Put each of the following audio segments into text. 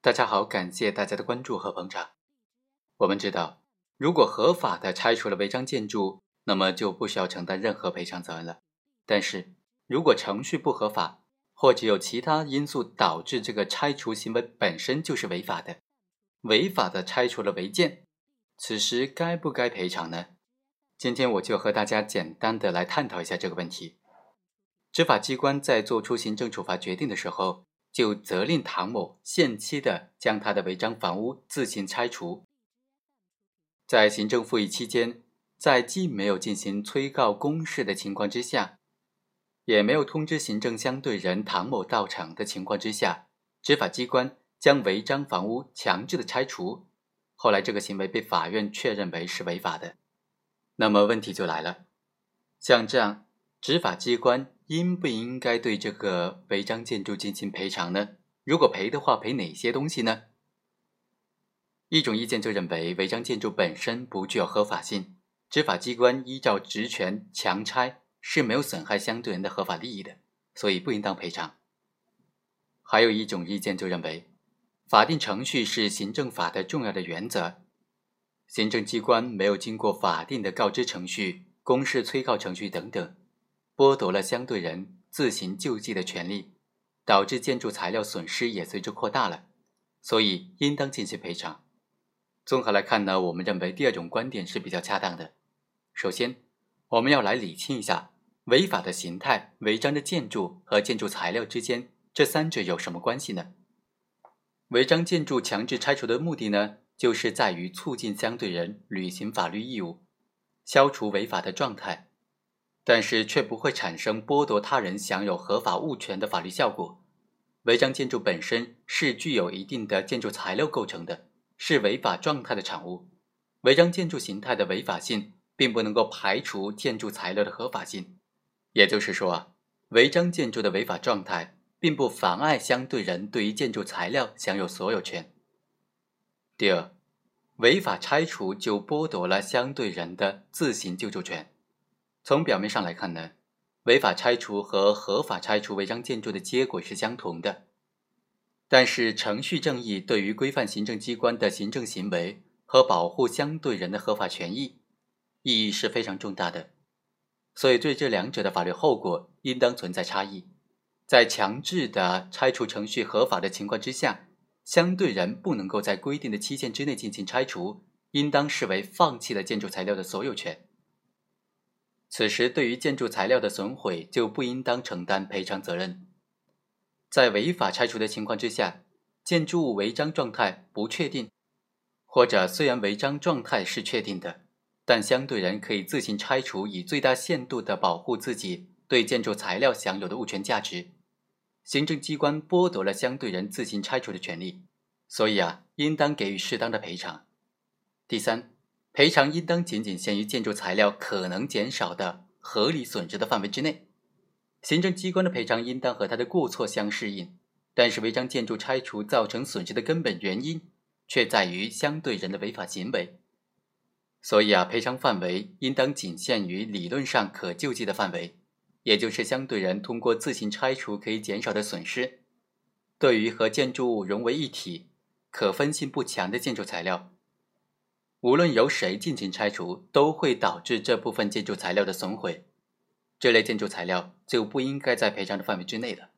大家好，感谢大家的关注和捧场。我们知道，如果合法的拆除了违章建筑，那么就不需要承担任何赔偿责任了。但是如果程序不合法，或者有其他因素导致这个拆除行为本身就是违法的，违法的拆除了违建，此时该不该赔偿呢？今天我就和大家简单的来探讨一下这个问题。执法机关在作出行政处罚决定的时候。就责令唐某限期的将他的违章房屋自行拆除。在行政复议期间，在既没有进行催告公示的情况之下，也没有通知行政相对人唐某到场的情况之下，执法机关将违章房屋强制的拆除。后来这个行为被法院确认为是违法的。那么问题就来了，像这样执法机关。应不应该对这个违章建筑进行赔偿呢？如果赔的话，赔哪些东西呢？一种意见就认为，违章建筑本身不具有合法性，执法机关依照职权强拆是没有损害相对人的合法利益的，所以不应当赔偿。还有一种意见就认为，法定程序是行政法的重要的原则，行政机关没有经过法定的告知程序、公示催告程序等等。剥夺了相对人自行救济的权利，导致建筑材料损失也随之扩大了，所以应当进行赔偿。综合来看呢，我们认为第二种观点是比较恰当的。首先，我们要来理清一下违法的形态、违章的建筑和建筑材料之间这三者有什么关系呢？违章建筑强制拆除的目的呢，就是在于促进相对人履行法律义务，消除违法的状态。但是却不会产生剥夺他人享有合法物权的法律效果。违章建筑本身是具有一定的建筑材料构成的，是违法状态的产物。违章建筑形态的违法性，并不能够排除建筑材料的合法性。也就是说啊，违章建筑的违法状态，并不妨碍相对人对于建筑材料享有所有权。第二，违法拆除就剥夺了相对人的自行救助权。从表面上来看呢，违法拆除和合法拆除违章建筑的结果是相同的，但是程序正义对于规范行政机关的行政行为和保护相对人的合法权益意义是非常重大的，所以对这两者的法律后果应当存在差异。在强制的拆除程序合法的情况之下，相对人不能够在规定的期限之内进行拆除，应当视为放弃了建筑材料的所有权。此时，对于建筑材料的损毁，就不应当承担赔偿责任。在违法拆除的情况之下，建筑物违章状态不确定，或者虽然违章状态是确定的，但相对人可以自行拆除，以最大限度地保护自己对建筑材料享有的物权价值。行政机关剥夺了相对人自行拆除的权利，所以啊，应当给予适当的赔偿。第三。赔偿应当仅仅限于建筑材料可能减少的合理损失的范围之内。行政机关的赔偿应当和他的过错相适应，但是违章建筑拆除造成损失的根本原因却在于相对人的违法行为。所以啊，赔偿范围应当仅限于理论上可救济的范围，也就是相对人通过自行拆除可以减少的损失。对于和建筑物融为一体、可分性不强的建筑材料。无论由谁进行拆除，都会导致这部分建筑材料的损毁，这类建筑材料就不应该在赔偿的范围之内了。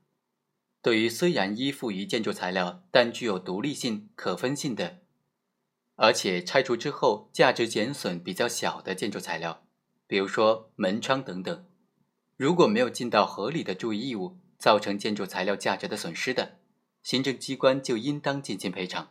对于虽然依附于建筑材料，但具有独立性、可分性的，而且拆除之后价值减损比较小的建筑材料，比如说门窗等等，如果没有尽到合理的注意义务，造成建筑材料价值的损失的，行政机关就应当进行赔偿。